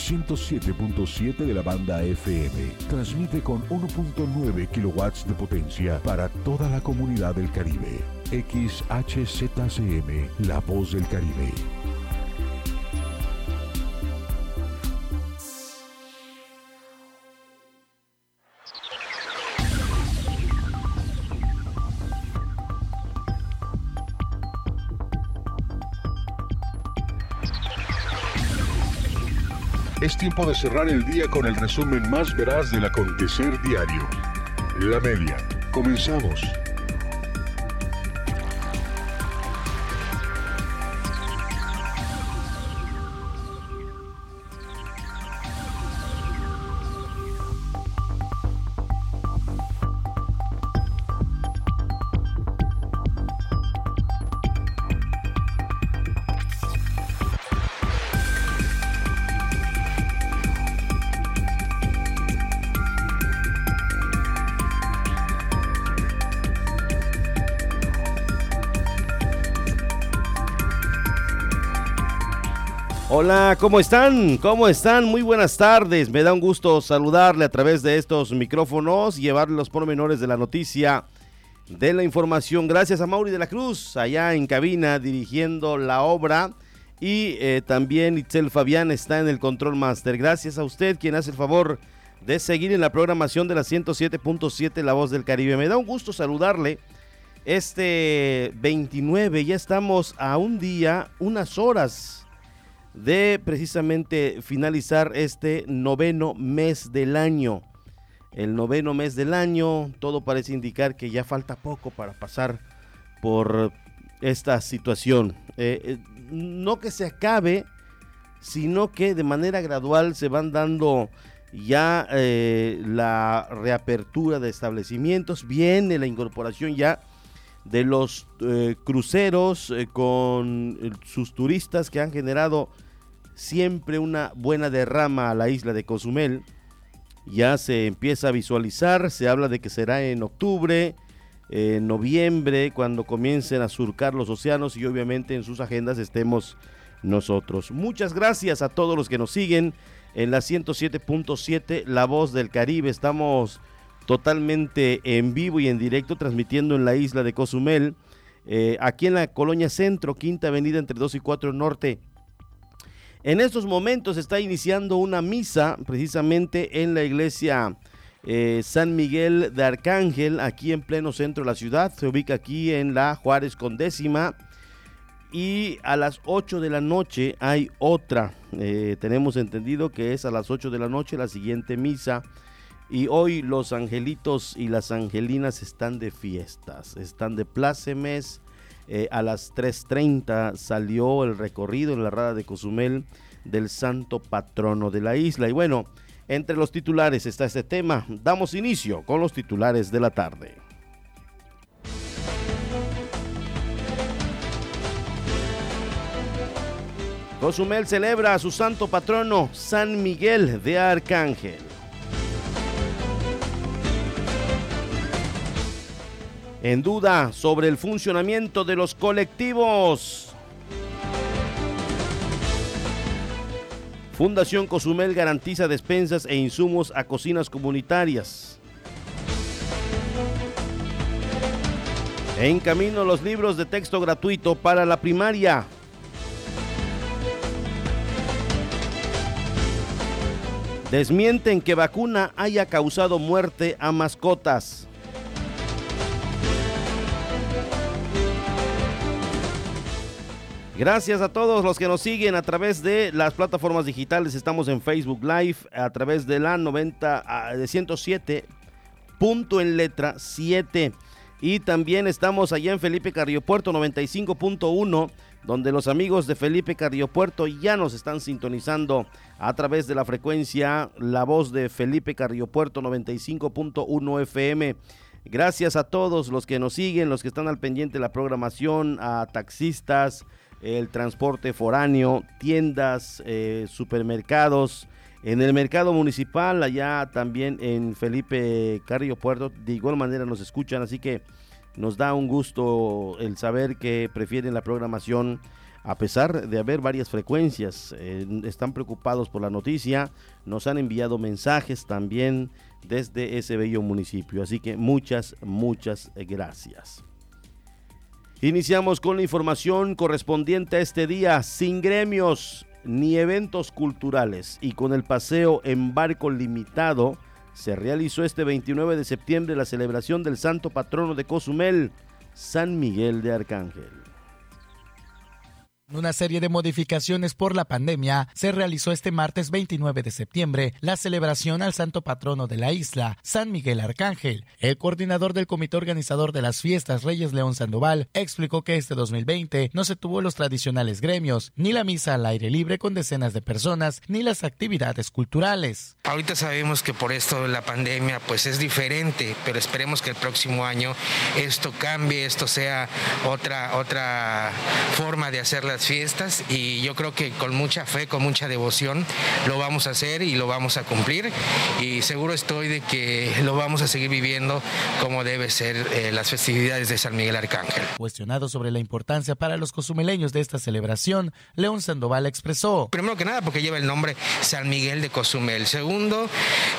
107.7 de la banda FM. Transmite con 1.9 kilowatts de potencia para toda la comunidad del Caribe. XHZCM, La Voz del Caribe. Es tiempo de cerrar el día con el resumen más veraz del acontecer diario. La media. Comenzamos. ¿Cómo están? ¿Cómo están? Muy buenas tardes. Me da un gusto saludarle a través de estos micrófonos llevarle los pormenores de la noticia, de la información. Gracias a Mauri de la Cruz, allá en cabina, dirigiendo la obra. Y eh, también Itzel Fabián está en el Control Master. Gracias a usted, quien hace el favor de seguir en la programación de la 107.7 La Voz del Caribe. Me da un gusto saludarle. Este 29, ya estamos a un día, unas horas de precisamente finalizar este noveno mes del año. El noveno mes del año, todo parece indicar que ya falta poco para pasar por esta situación. Eh, eh, no que se acabe, sino que de manera gradual se van dando ya eh, la reapertura de establecimientos, viene la incorporación ya de los cruceros con sus turistas que han generado siempre una buena derrama a la isla de Cozumel. Ya se empieza a visualizar, se habla de que será en octubre, en noviembre, cuando comiencen a surcar los océanos y obviamente en sus agendas estemos nosotros. Muchas gracias a todos los que nos siguen en la 107.7 La Voz del Caribe. Estamos totalmente en vivo y en directo transmitiendo en la isla de Cozumel, eh, aquí en la colonia Centro, Quinta Avenida entre 2 y 4 Norte. En estos momentos está iniciando una misa precisamente en la iglesia eh, San Miguel de Arcángel, aquí en pleno centro de la ciudad. Se ubica aquí en la Juárez Condécima. Y a las 8 de la noche hay otra. Eh, tenemos entendido que es a las 8 de la noche la siguiente misa. Y hoy los angelitos y las angelinas están de fiestas, están de plácemes, eh, a las 3.30 salió el recorrido en la rada de Cozumel del santo patrono de la isla. Y bueno, entre los titulares está este tema. Damos inicio con los titulares de la tarde. Cozumel celebra a su santo patrono San Miguel de Arcángel. En duda sobre el funcionamiento de los colectivos. Fundación Cozumel garantiza despensas e insumos a cocinas comunitarias. En camino los libros de texto gratuito para la primaria. Desmienten que vacuna haya causado muerte a mascotas. Gracias a todos los que nos siguen a través de las plataformas digitales. Estamos en Facebook Live a través de la 90 de 107 punto en letra 7 y también estamos allá en Felipe Carriopuerto 95.1 donde los amigos de Felipe Carriopuerto ya nos están sintonizando a través de la frecuencia La Voz de Felipe Carriopuerto 95.1 FM. Gracias a todos los que nos siguen, los que están al pendiente de la programación, a taxistas, el transporte foráneo, tiendas, eh, supermercados, en el mercado municipal, allá también en Felipe Carrillo Puerto, de igual manera nos escuchan, así que nos da un gusto el saber que prefieren la programación A pesar de haber varias frecuencias, están preocupados por la noticia, nos han enviado mensajes también desde ese bello municipio. Así que muchas, muchas gracias. Iniciamos con la información correspondiente a este día, sin gremios ni eventos culturales y con el paseo en barco limitado, se realizó este 29 de septiembre la celebración del santo patrono de Cozumel, San Miguel de Arcángel. Una serie de modificaciones por la pandemia se realizó este martes 29 de septiembre la celebración al santo patrono de la isla, San Miguel Arcángel. El coordinador del comité organizador de las fiestas Reyes León Sandoval explicó que este 2020 no se tuvo los tradicionales gremios, ni la misa al aire libre con decenas de personas, ni las actividades culturales. Ahorita sabemos que por esto la pandemia pues es diferente, pero esperemos que el próximo año esto cambie, esto sea otra otra forma de hacer las fiestas y yo creo que con mucha fe, con mucha devoción lo vamos a hacer y lo vamos a cumplir y seguro estoy de que lo vamos a seguir viviendo como debe ser eh, las festividades de San Miguel Arcángel. Cuestionado sobre la importancia para los cozumeleños de esta celebración, León Sandoval expresó. Primero que nada porque lleva el nombre San Miguel de Cozumel. Segundo,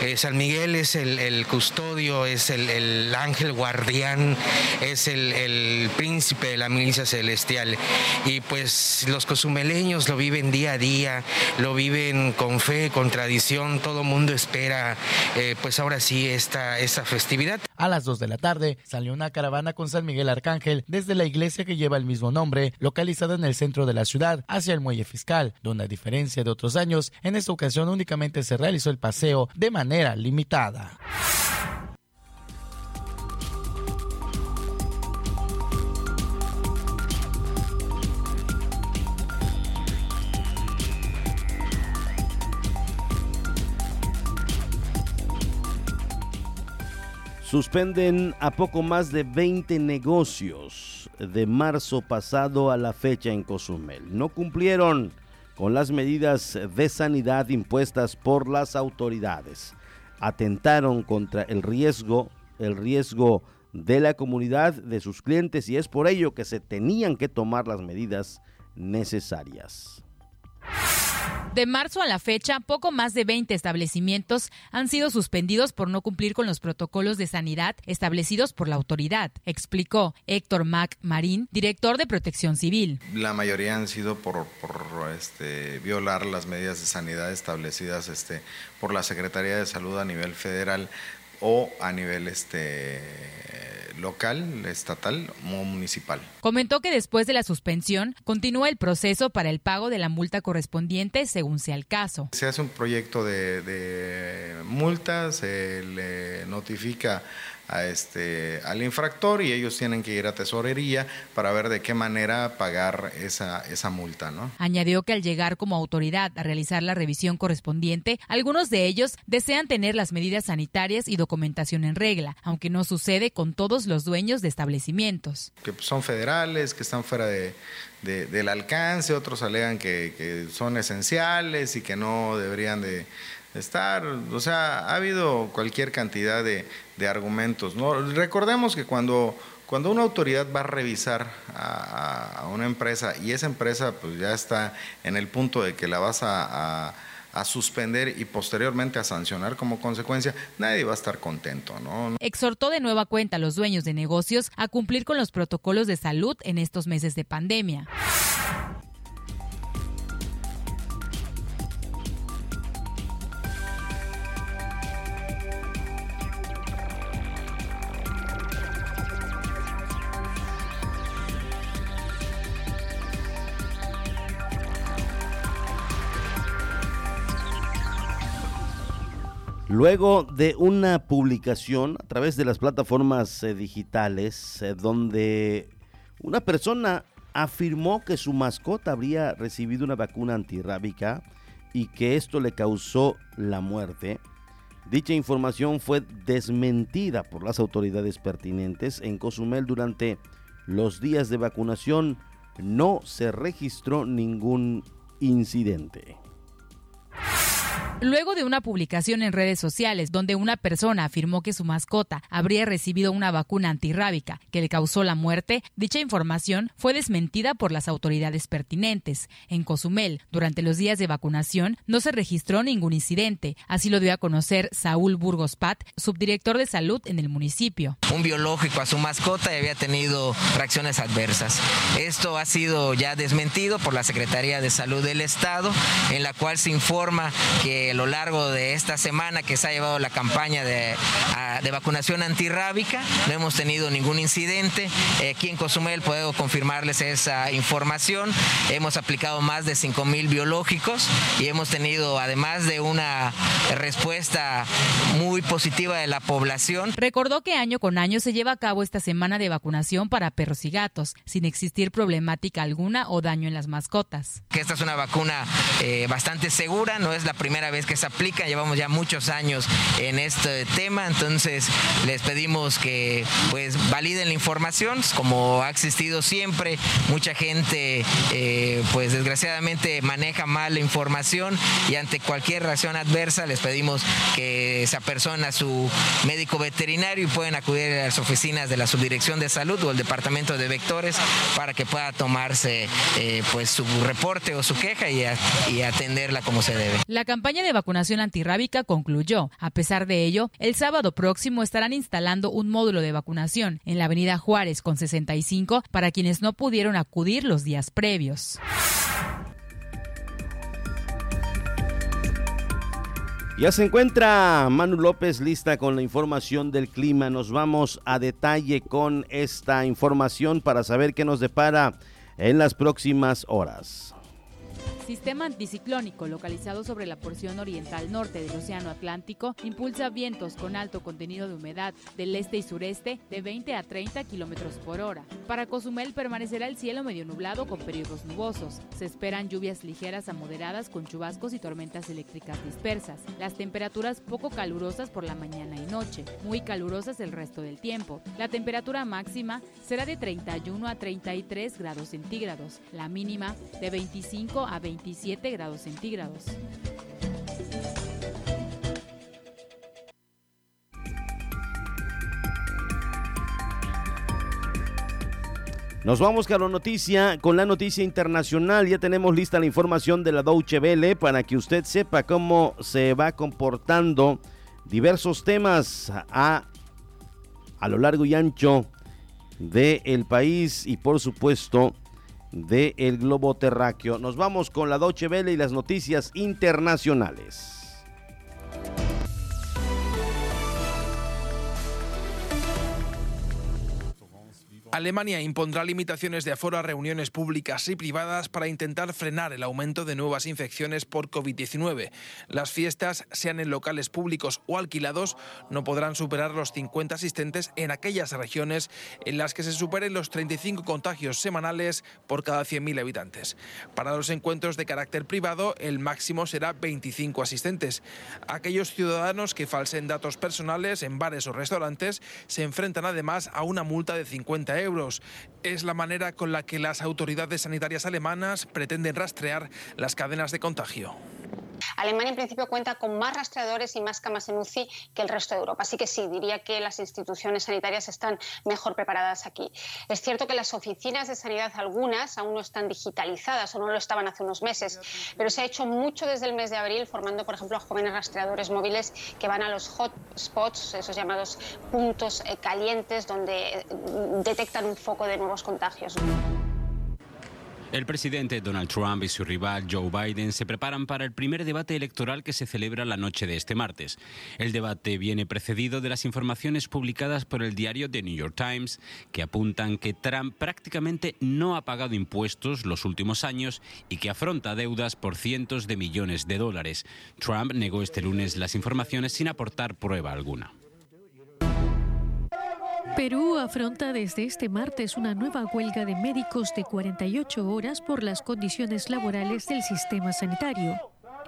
eh, San Miguel es el, custodio, es el, ángel guardián, es el, el príncipe de la milicia celestial y pues los cozumeleños lo viven día a día, lo viven con fe, con tradición, todo mundo espera eh, pues ahora sí esta, esta festividad. A las 2 de la tarde salió una caravana con San Miguel Arcángel desde la iglesia que lleva el mismo nombre, localizada en el centro de la ciudad, hacia el muelle fiscal, donde a diferencia de otros años, en esta ocasión únicamente se realizó el paseo de manera limitada. Suspenden a poco más de 20 negocios de marzo pasado a la fecha en Cozumel. No cumplieron con las medidas de sanidad impuestas por las autoridades. Atentaron contra el riesgo, el riesgo de la comunidad, de sus clientes y es por ello que se tenían que tomar las medidas necesarias. De marzo a la fecha, poco más de 20 establecimientos han sido suspendidos por no cumplir con los protocolos de sanidad establecidos por la autoridad, explicó Héctor Mac Marín, director de Protección Civil. La mayoría han sido por, este, violar las medidas de sanidad establecidas este, por la Secretaría de Salud a nivel federal o a nivel este local, estatal o municipal. Comentó que después de la suspensión continúa el proceso para el pago de la multa correspondiente según sea el caso. Se hace un proyecto de, de multa, se le notifica a este, al infractor y ellos tienen que ir a tesorería para ver de qué manera pagar esa, esa multa. ¿no? Añadió que al llegar como autoridad a realizar la revisión correspondiente, algunos de ellos desean tener las medidas sanitarias y documentación en regla, aunque no sucede con todos los dueños de establecimientos. Que son federales, que están fuera de, del alcance, otros alegan que, que son esenciales y que no deberían de estar, o sea, ha habido cualquier cantidad de, argumentos. ¿no? Recordemos que cuando, cuando una autoridad va a revisar a, una empresa y esa empresa pues ya está en el punto de que la vas a, a, suspender y posteriormente a sancionar como consecuencia, nadie va a estar contento. ¿no? Exhortó de nueva cuenta a los dueños de negocios a cumplir con los protocolos de salud en estos meses de pandemia. Luego de una publicación a través de las plataformas eh, digitales eh, donde una persona afirmó que su mascota habría recibido una vacuna antirrábica y que esto le causó la muerte, dicha información fue desmentida por las autoridades pertinentes en Cozumel durante los días de vacunación. No se registró ningún incidente. Luego de una publicación en redes sociales donde una persona afirmó que su mascota habría recibido una vacuna antirrábica que le causó la muerte, dicha información fue desmentida por las autoridades pertinentes. En Cozumel, durante los días de vacunación, no se registró ningún incidente. Así lo dio a conocer Saúl Burgos Pat, subdirector de salud en el municipio. Un biológico a su mascota y había tenido reacciones adversas. Esto ha sido ya desmentido por la Secretaría de Salud del Estado, en la cual se informa que a lo largo de esta semana que se ha llevado la campaña de, de vacunación antirrábica, no hemos tenido ningún incidente. Aquí en Cozumel puedo confirmarles esa información. Hemos aplicado más de 5 mil biológicos y hemos tenido, además de una respuesta muy positiva de la población. Recordó que año con año se lleva a cabo esta semana de vacunación para perros y gatos, sin existir problemática alguna o daño en las mascotas. Que esta es una vacuna eh, bastante segura, no es la primera vez que se aplica, llevamos ya muchos años en este tema, entonces les pedimos que pues validen la información, como ha existido siempre, mucha gente eh, pues desgraciadamente maneja mal la información y ante cualquier reacción adversa les pedimos que se apersona a su médico veterinario y pueden acudir a las oficinas de la Subdirección de Salud o el Departamento de Vectores para que pueda tomarse eh, pues su reporte o su queja y, y atenderla como se debe. La campaña de vacunación antirrábica concluyó. A pesar de ello, el sábado próximo estarán instalando un módulo de vacunación en la avenida Juárez con 65 para quienes no pudieron acudir los días previos. Ya se encuentra Manu López lista con la información del clima. Nos vamos a detalle con esta información para saber qué nos depara en las próximas horas. Sistema anticiclónico localizado sobre la porción oriental norte del Océano Atlántico impulsa vientos con alto contenido de humedad del este y sureste de 20 a 30 kilómetros por hora. Para Cozumel permanecerá el cielo medio nublado con periodos nubosos. Se esperan lluvias ligeras a moderadas con chubascos y tormentas eléctricas dispersas. Las temperaturas poco calurosas por la mañana y noche, muy calurosas el resto del tiempo. La temperatura máxima será de 31 a 33 grados centígrados, la mínima de 25 a 20 27 grados centígrados. Nos vamos con la noticia, con la noticia internacional. Ya tenemos lista la información de la Deutsche Welle para que usted sepa cómo se va comportando diversos temas a, a lo largo y ancho del país y por supuesto del el globo terráqueo. Nos vamos con la Doche Vele y las noticias internacionales. Alemania impondrá limitaciones de aforo a reuniones públicas y privadas para intentar frenar el aumento de nuevas infecciones por COVID-19. Las fiestas, sean en locales públicos o alquilados, no podrán superar los 50 asistentes en aquellas regiones en las que se superen los 35 contagios semanales por cada 100.000 habitantes. Para los encuentros de carácter privado, el máximo será 25 asistentes. Aquellos ciudadanos que falsen datos personales en bares o restaurantes se enfrentan además a una multa de 50 euros Es la manera con la que las autoridades sanitarias alemanas pretenden rastrear las cadenas de contagio. Alemania en principio cuenta con más rastreadores y más camas en UCI que el resto de Europa. Así que sí, diría que las instituciones sanitarias están mejor preparadas aquí. Es cierto que las oficinas de sanidad, algunas, aún no están digitalizadas o no lo estaban hace unos meses, pero se ha hecho mucho desde el mes de abril formando, por ejemplo, a jóvenes rastreadores móviles que van a los hotspots, esos llamados puntos eh, calientes donde eh, detectan un foco de nuevos contagios. El presidente Donald Trump y su rival Joe Biden se preparan para el primer debate electoral que se celebra la noche de este martes. El debate viene precedido de las informaciones publicadas por el diario The New York Times, que apuntan que Trump prácticamente no ha pagado impuestos los últimos años y que afronta deudas por cientos de millones de dólares. Trump negó este lunes las informaciones sin aportar prueba alguna. Perú afronta desde este martes una nueva huelga de médicos de 48 horas por las condiciones laborales del sistema sanitario.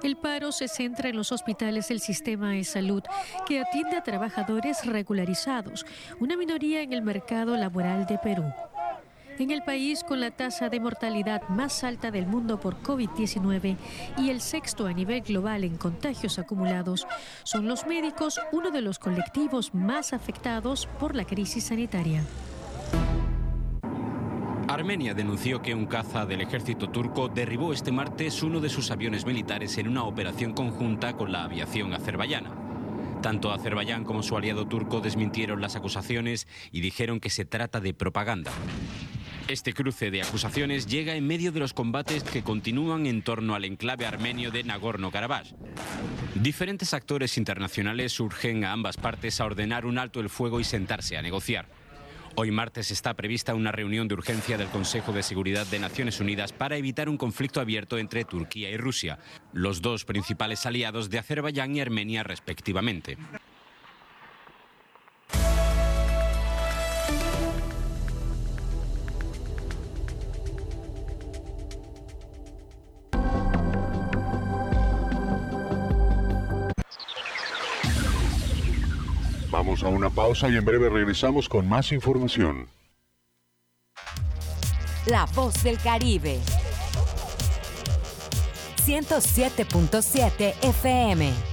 El paro se centra en los hospitales del sistema de salud que atiende a trabajadores regularizados, una minoría en el mercado laboral de Perú. En el país con la tasa de mortalidad más alta del mundo por COVID-19 y el sexto a nivel global en contagios acumulados, son los médicos uno de los colectivos más afectados por la crisis sanitaria. Armenia denunció que un caza del ejército turco derribó este martes uno de sus aviones militares en una operación conjunta con la aviación azerbaiyana. Tanto Azerbaiyán como su aliado turco desmintieron las acusaciones y dijeron que se trata de propaganda. Este cruce de acusaciones llega en medio de los combates que continúan en torno al enclave armenio de Nagorno-Karabaj. Diferentes actores internacionales urgen a ambas partes a ordenar un alto el fuego y sentarse a negociar. Hoy martes está prevista una reunión de urgencia del Consejo de Seguridad de Naciones Unidas para evitar un conflicto abierto entre Turquía y Rusia, los dos principales aliados de Azerbaiyán y Armenia respectivamente. Vamos a una pausa y en breve regresamos con más información. La voz del Caribe. 107.7 FM.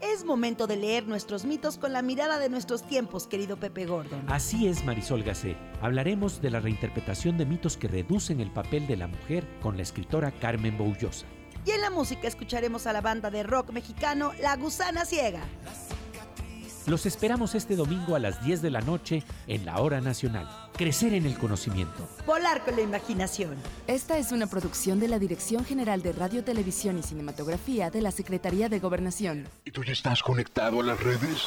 Es momento de leer nuestros mitos con la mirada de nuestros tiempos, querido Pepe Gordon. Así es, Marisol Gacé. Hablaremos de la reinterpretación de mitos que reducen el papel de la mujer con la escritora Carmen Boullosa. Y en la música escucharemos a la banda de rock mexicano La Gusana Ciega. Los esperamos este domingo a las 10 de la noche en la Hora Nacional. Crecer en el conocimiento. Volar con la imaginación. Esta es una producción de la Dirección General de Radio, Televisión y Cinematografía de la Secretaría de Gobernación. ¿Y tú ya estás conectado a las redes?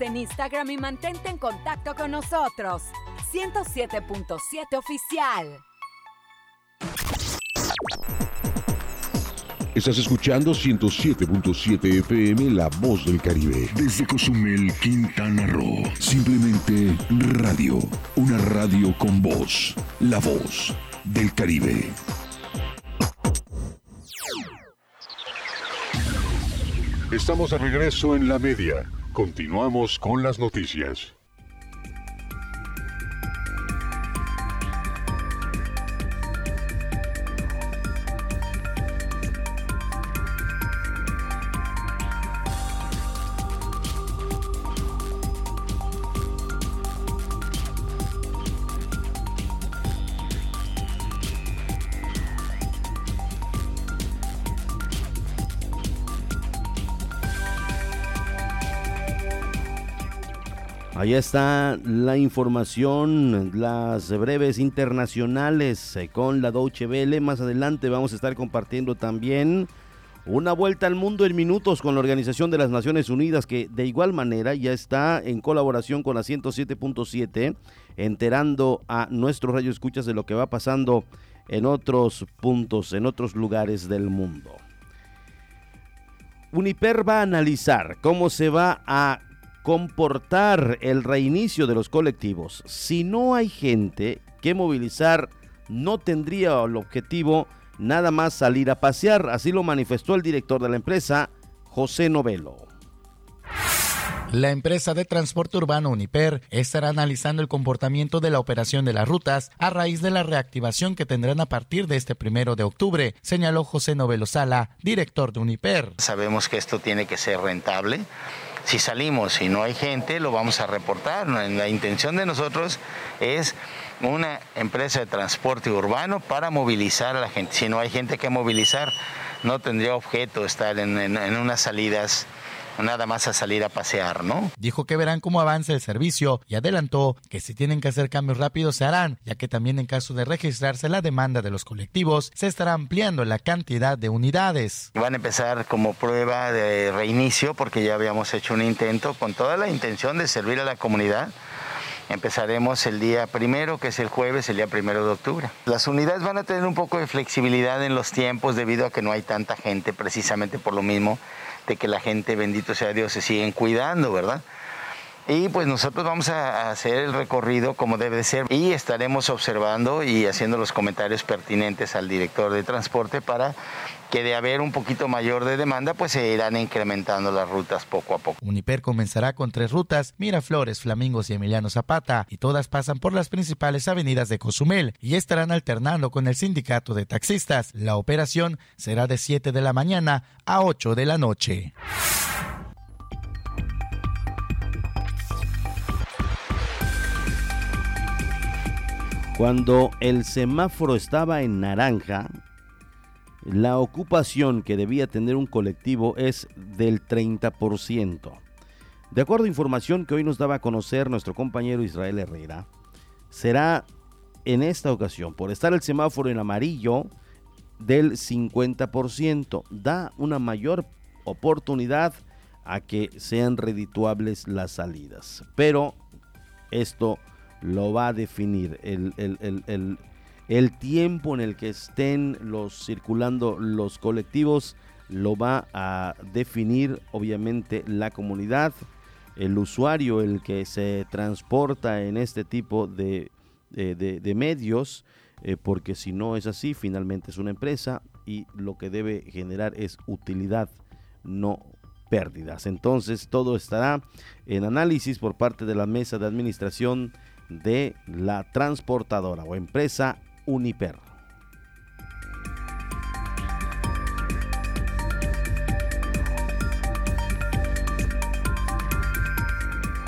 En Instagram y mantente en contacto con nosotros. 107.7 Oficial. Estás escuchando 107.7 FM La Voz del Caribe. Desde Cozumel, Quintana Roo. Simplemente radio. Una radio con voz. La Voz del Caribe. Estamos de regreso en la media. Continuamos con las noticias. Ahí está la información, las breves internacionales eh, con la Deutsche Welle. Más adelante vamos a estar compartiendo también Una vuelta al mundo en minutos con la Organización de las Naciones Unidas que de igual manera ya está en colaboración con la 107.7 enterando a nuestros escuchas de lo que va pasando en otros puntos, en otros lugares del mundo. Uniper va a analizar cómo se va a comportar el reinicio de los colectivos. Si no hay gente que movilizar, no tendría el objetivo nada más salir a pasear. Así lo manifestó el director de la empresa, José Novelo. La empresa de transporte urbano Uniper estará analizando el comportamiento de la operación de las rutas a raíz de la reactivación que tendrán a partir de este primero de octubre, señaló José Novelo Sala, director de Uniper. Sabemos que esto tiene que ser rentable. Si salimos y no hay gente, lo vamos a reportar. La intención de nosotros es una empresa de transporte urbano para movilizar a la gente. Si no hay gente que movilizar, no tendría objeto estar en, en unas salidas nada más a salir a pasear, ¿no? Dijo que verán cómo avanza el servicio y adelantó que si tienen que hacer cambios rápidos se harán, ya que también en caso de registrarse la demanda de los colectivos se estará ampliando la cantidad de unidades. Van a empezar como prueba de reinicio porque ya habíamos hecho un intento con toda la intención de servir a la comunidad. Empezaremos el día primero, que es el jueves, el día primero de octubre. Las unidades van a tener un poco de flexibilidad en los tiempos debido a que no hay tanta gente, precisamente por lo mismo de que la gente, bendito sea Dios, se siguen cuidando, ¿verdad? Y pues nosotros vamos a hacer el recorrido como debe ser y estaremos observando y haciendo los comentarios pertinentes al director de transporte para que de haber un poquito mayor de demanda, pues se irán incrementando las rutas poco a poco. Uniper comenzará con tres rutas, Miraflores, Flamingos y Emiliano Zapata, y todas pasan por las principales avenidas de Cozumel y estarán alternando con el sindicato de taxistas. La operación será de 7 de la mañana a 8 de la noche. Cuando el semáforo estaba en naranja, la ocupación que debía tener un colectivo es del 30%. De acuerdo a información que hoy nos daba a conocer nuestro compañero Israel Herrera, será en esta ocasión, por estar el semáforo en amarillo, del 50%. Da una mayor oportunidad a que sean redituables las salidas. Pero esto lo va a definir. El, el, tiempo en el que estén los circulando los colectivos lo va a definir obviamente la comunidad el usuario el que se transporta en este tipo de, de, medios eh, porque si no es así finalmente es una empresa y lo que debe generar es utilidad no pérdidas. Entonces todo estará en análisis por parte de la mesa de administración de la transportadora o empresa Uniper.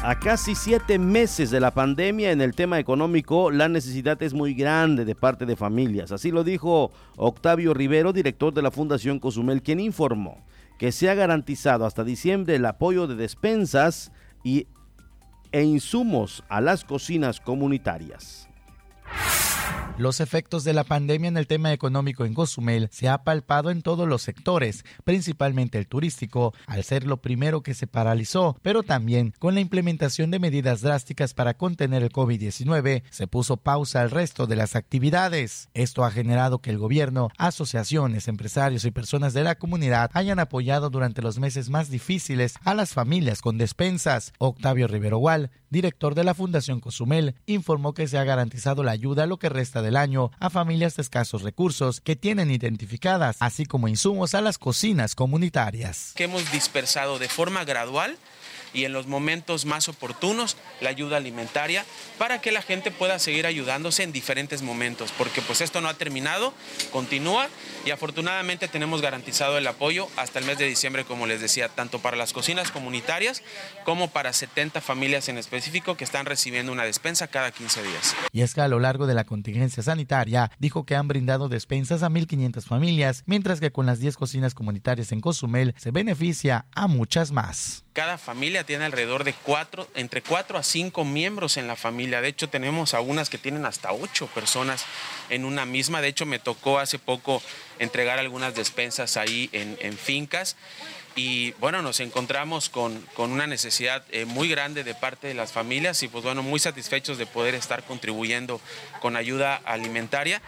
A casi siete meses de la pandemia en el tema económico, la necesidad es muy grande de parte de familias. Así lo dijo Octavio Rivero, director de la Fundación Cozumel, quien informó que se ha garantizado hasta diciembre el apoyo de despensas y e insumos a las cocinas comunitarias. Los efectos de la pandemia en el tema económico en Cozumel se ha palpado en todos los sectores, principalmente el turístico, al ser lo primero que se paralizó, pero también con la implementación de medidas drásticas para contener el COVID-19, se puso pausa al resto de las actividades. Esto ha generado que el gobierno, asociaciones, empresarios y personas de la comunidad hayan apoyado durante los meses más difíciles a las familias con despensas. Octavio Rivero Gual, director de la Fundación Cozumel, informó que se ha garantizado la ayuda a lo que resta del año a familias de escasos recursos que tienen identificadas, así como insumos a las cocinas comunitarias. Que hemos dispersado de forma gradual y en los momentos más oportunos la ayuda alimentaria para que la gente pueda seguir ayudándose en diferentes momentos, porque pues esto no ha terminado, continúa y afortunadamente tenemos garantizado el apoyo hasta el mes de diciembre, como les decía, tanto para las cocinas comunitarias como para 70 familias en específico que están recibiendo una despensa cada 15 días. Y es que a lo largo de la contingencia sanitaria dijo que han brindado despensas a 1.500 familias, mientras que con las 10 cocinas comunitarias en Cozumel se beneficia a muchas más. Cada familia tiene alrededor de cuatro, entre cuatro a cinco miembros en la familia. De hecho, tenemos algunas que tienen hasta ocho personas en una misma. De hecho, me tocó hace poco entregar algunas despensas ahí en, fincas. Y bueno, nos encontramos con, una necesidad eh, muy grande de parte de las familias y pues bueno, muy satisfechos de poder estar contribuyendo con ayuda alimentaria.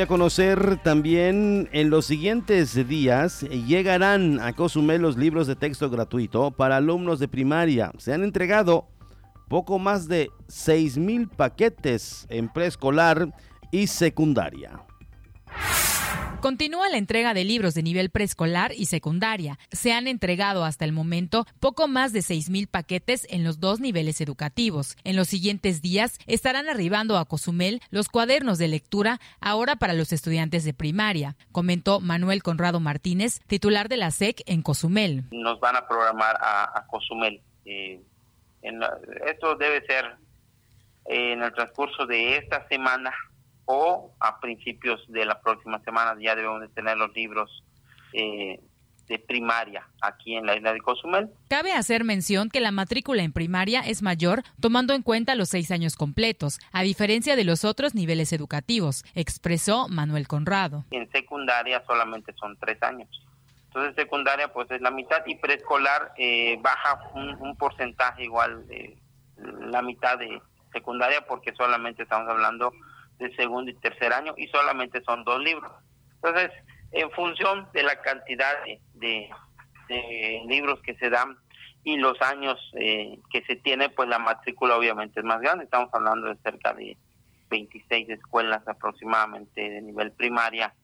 A conocer también en los siguientes días llegarán a Cozumel los libros de texto gratuito para alumnos de primaria. Se han entregado poco más de 6 mil paquetes en preescolar y secundaria. Continúa la entrega de libros de nivel preescolar y secundaria. Se han entregado hasta el momento poco más de 6.000 paquetes en los dos niveles educativos. En los siguientes días estarán arribando a Cozumel los cuadernos de lectura ahora para los estudiantes de primaria, comentó Manuel Conrado Martínez, titular de la SEC en Cozumel. Nos van a programar a, Cozumel. Eh, esto debe ser eh, en el transcurso de esta semana o a principios de la próxima semana ya debemos de tener los libros eh, de primaria aquí en la isla de Cozumel. Cabe hacer mención que la matrícula en primaria es mayor tomando en cuenta los seis años completos, a diferencia de los otros niveles educativos, expresó Manuel Conrado. En secundaria solamente son tres años. Entonces secundaria pues es la mitad y preescolar eh, baja un, un porcentaje igual de la mitad de secundaria porque solamente estamos hablando de segundo y tercer año y solamente son dos libros. Entonces, en función de la cantidad de, libros que se dan y los años eh, que se tiene, pues la matrícula obviamente es más grande. Estamos hablando de cerca de 26 escuelas aproximadamente de nivel primaria.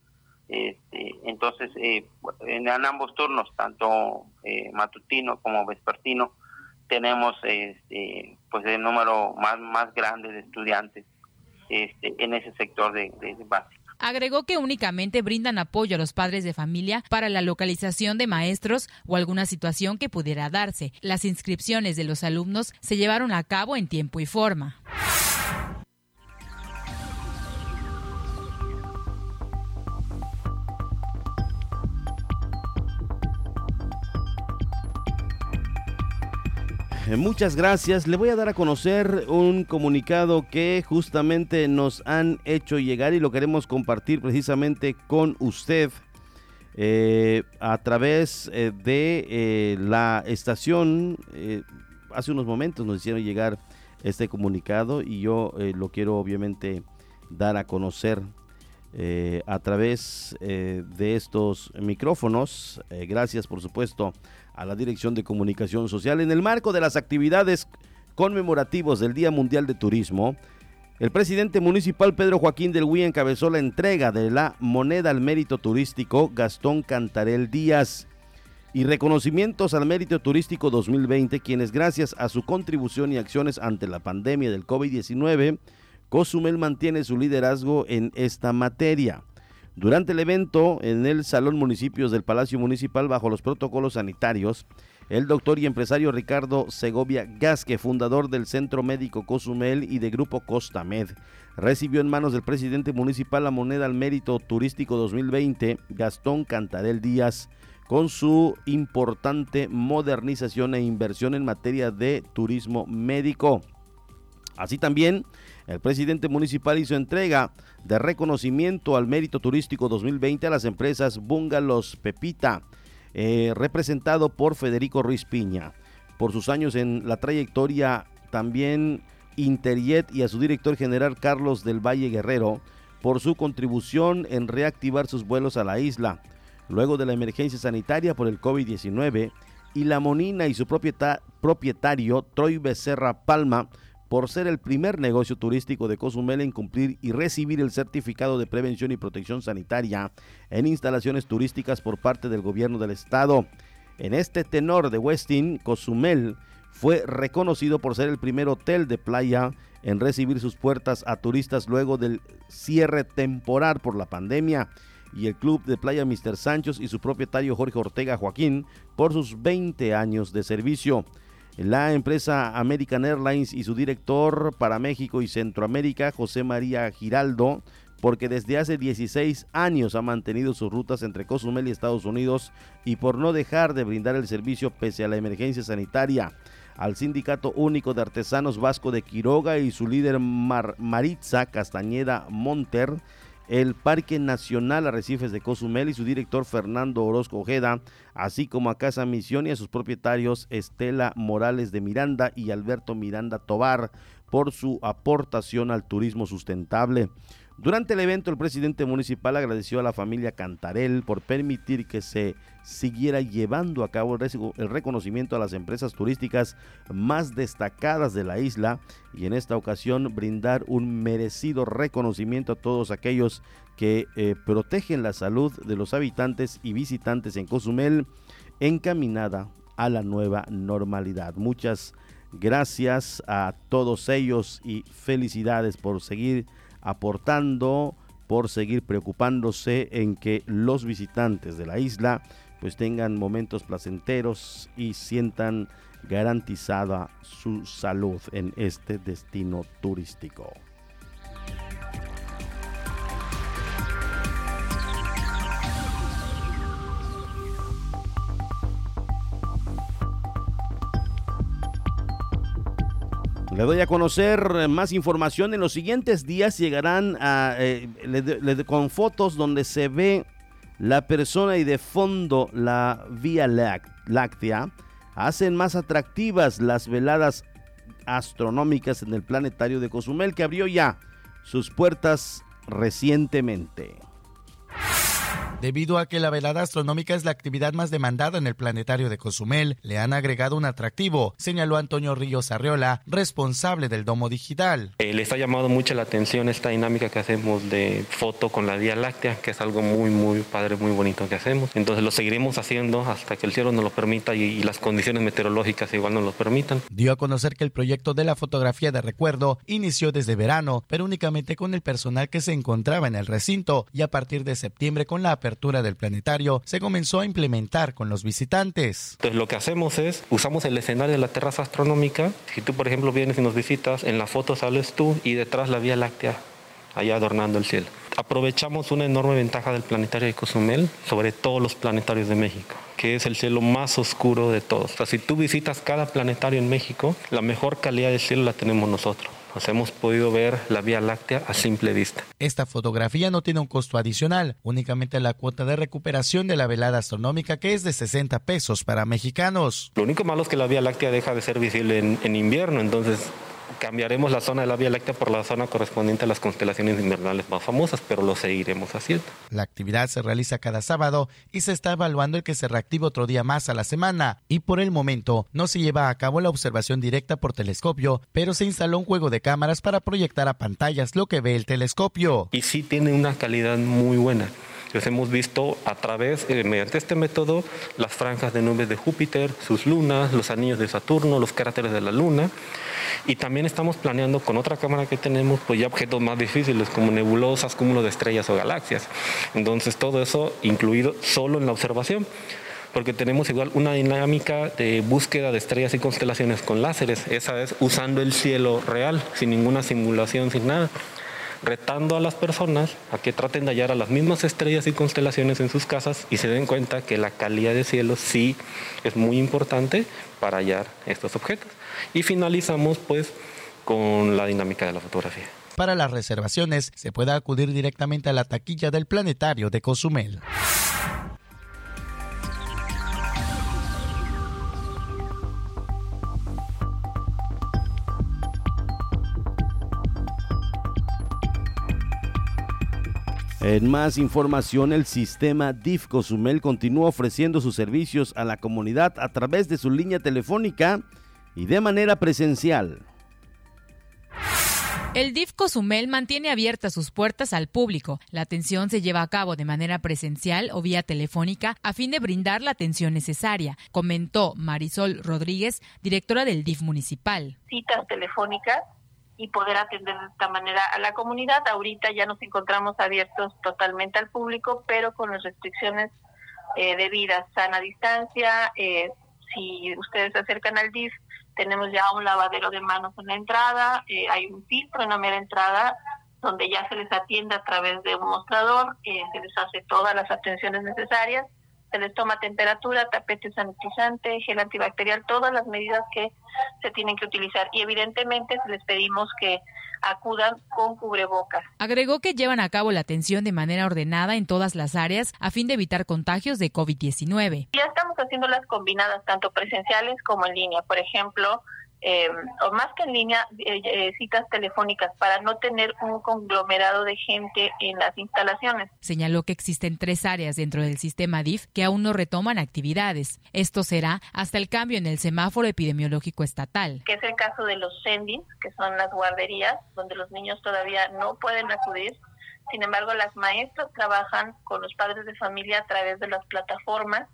Este, entonces, eh, en, ambos turnos, tanto eh, matutino como vespertino, tenemos este, pues el número más, más grande de estudiantes este, en ese sector de, de, Agregó que únicamente brindan apoyo a los padres de familia para la localización de maestros o alguna situación que pudiera darse. Las inscripciones de los alumnos se llevaron a cabo en tiempo y forma. Muchas gracias. Le voy a dar a conocer un comunicado que justamente nos han hecho llegar y lo queremos compartir precisamente con usted eh, a través eh, de la estación. hace unos momentos nos hicieron llegar este comunicado y yo lo quiero obviamente dar a conocer a través de estos micrófonos. gracias por supuesto a la Dirección de Comunicación Social. En el marco de las actividades conmemorativos del Día Mundial de Turismo, el presidente municipal Pedro Joaquín del Huí encabezó la entrega de la moneda al mérito turístico Gastón Cantarel Díaz y reconocimientos al mérito turístico 2020, quienes gracias a su contribución y acciones ante la pandemia del COVID-19, Cozumel mantiene su liderazgo en esta materia. Durante el evento en el Salón Municipios del Palacio Municipal bajo los protocolos sanitarios, el doctor y empresario Ricardo Segovia Gasque, fundador del Centro Médico Cozumel y de Grupo Costamed, recibió en manos del presidente municipal la moneda al mérito turístico 2020, Gastón Cantarel Díaz, con su importante modernización e inversión en materia de turismo médico. Así también, el presidente municipal hizo entrega de reconocimiento al mérito turístico 2020 a las empresas Bungalows Pepita, eh, representado por Federico Ruiz Piña. Por sus años en la trayectoria, también Interiet y a su director general Carlos del Valle Guerrero por su contribución en reactivar sus vuelos a la isla. Luego de la emergencia sanitaria por el COVID-19, y la Monina y su propietario Troy Becerra Palma por ser el primer negocio turístico de Cozumel en cumplir y recibir el certificado de prevención y protección sanitaria en instalaciones turísticas por parte del gobierno del estado. En este tenor de Westin, Cozumel fue reconocido por ser el primer hotel de playa en recibir sus puertas a turistas luego del cierre temporal por la pandemia y el club de playa Mr. Sanchos y su propietario Jorge Ortega Joaquín por sus 20 años de servicio. La empresa American Airlines y su director para México y Centroamérica, José María Giraldo, porque desde hace 16 años ha mantenido sus rutas entre Cozumel y Estados Unidos y por no dejar de brindar el servicio pese a la emergencia sanitaria. Al Sindicato Único de Artesanos Vasco de Quiroga y su líder Maritza Castañeda Monter, el Parque Nacional Arrecifes de Cozumel y su director Fernando Orozco Ojeda, así como a Casa Misión y a sus propietarios Estela Morales de Miranda y Alberto Miranda Tobar por su aportación al turismo sustentable. Durante el evento, el presidente municipal agradeció a la familia Cantarel por permitir que se siguiera llevando a cabo el reconocimiento a las empresas turísticas más destacadas de la isla y en esta ocasión brindar un merecido reconocimiento a todos aquellos que eh, protegen la salud de los habitantes y visitantes en Cozumel encaminada a la nueva normalidad. Muchas gracias a todos ellos y felicidades por seguir aportando por seguir preocupándose en que los visitantes de la isla pues tengan momentos placenteros y sientan garantizada su salud en este destino turístico. Le doy a conocer más información. En los siguientes días llegarán a, eh, con fotos donde se ve la persona y de fondo la Vía Láctea. Hacen más atractivas las veladas astronómicas en el planetario de Cozumel que abrió ya sus puertas recientemente. Debido a que la velada astronómica es la actividad más demandada en el planetario de Cozumel, le han agregado un atractivo, señaló Antonio Ríos Arriola, responsable del domo digital. Eh, les ha llamado mucho la atención esta dinámica que hacemos de foto con la Vía Láctea, que es algo muy, muy padre, muy bonito que hacemos. Entonces lo seguiremos haciendo hasta que el cielo nos lo permita y, y las condiciones meteorológicas igual nos lo permitan. Dio a conocer que el proyecto de la fotografía de recuerdo inició desde verano, pero únicamente con el personal que se encontraba en el recinto y a partir de septiembre con la apertura del planetario se comenzó a implementar con los visitantes. Entonces lo que hacemos es, usamos el escenario de la terraza astronómica. Si tú, por ejemplo, vienes y nos visitas, en la foto sales tú y detrás la Vía Láctea, allá adornando el cielo. Aprovechamos una enorme ventaja del planetario de Cozumel sobre todos los planetarios de México que es el cielo más oscuro de todos. O sea, si tú visitas cada planetario en México, la mejor calidad de cielo la tenemos nosotros nos hemos podido ver la Vía Láctea a simple vista. Esta fotografía no tiene un costo adicional, únicamente la cuota de recuperación de la velada astronómica que es de 60 pesos para mexicanos. Lo único malo es que la Vía Láctea deja de ser visible en, en invierno, entonces cambiaremos la zona de la Vía Láctea por la zona correspondiente a las constelaciones invernales más famosas, pero lo seguiremos haciendo. La actividad se realiza cada sábado y se está evaluando el que se reactive otro día más a la semana y por el momento no se lleva a cabo la observación directa por telescopio, pero se instaló un juego de cámaras para proyectar a pantallas lo que ve el telescopio. Y sí tiene una calidad muy buena. Les hemos visto a través, eh, mediante este método, las franjas de nubes de Júpiter, sus lunas, los anillos de Saturno, los cráteres de la Luna. Y también estamos planeando con otra cámara que tenemos, pues ya objetos más difíciles como nebulosas, cúmulos de estrellas o galaxias. Entonces todo eso incluido solo en la observación porque tenemos igual una dinámica de búsqueda de estrellas y constelaciones con láseres, esa es usando el cielo real, sin ninguna simulación, sin nada retando a las personas a que traten de hallar a las mismas estrellas y constelaciones en sus casas y se den cuenta que la calidad de cielo sí es muy importante para hallar estos objetos. Y finalizamos pues con la dinámica de la fotografía. Para las reservaciones se puede acudir directamente a la taquilla del planetario de Cozumel. En más información, el sistema DIF Cozumel continúa ofreciendo sus servicios a la comunidad a través de su línea telefónica y de manera presencial. El DIF Cozumel mantiene abiertas sus puertas al público. La atención se lleva a cabo de manera presencial o vía telefónica a fin de brindar la atención necesaria, comentó Marisol Rodríguez, directora del DIF municipal. Citas telefónicas y poder atender de esta manera a la comunidad. Ahorita ya nos encontramos abiertos totalmente al público, pero con las restricciones eh, debidas, sana distancia. Eh, si ustedes se acercan al DIF, tenemos ya un lavadero de manos en la entrada, eh, hay un filtro en la mera entrada donde ya se les atiende a través de un mostrador, eh, se les hace todas las atenciones necesarias, se les toma temperatura, tapete sanitizante, gel antibacterial, todas las medidas que se tienen que utilizar y evidentemente les pedimos que acudan con cubrebocas. Agregó que llevan a cabo la atención de manera ordenada en todas las áreas a fin de evitar contagios de COVID-19. Ya estamos haciendo las combinadas tanto presenciales como en línea. Por ejemplo, eh, o más que en línea, eh, eh, citas telefónicas para no tener un conglomerado de gente en las instalaciones. Señaló que existen tres áreas dentro del sistema DIF que aún no retoman actividades. Esto será hasta el cambio en el semáforo epidemiológico estatal. Que es el caso de los sending, que son las guarderías, donde los niños todavía no pueden acudir. Sin embargo, las maestras trabajan con los padres de familia a través de las plataformas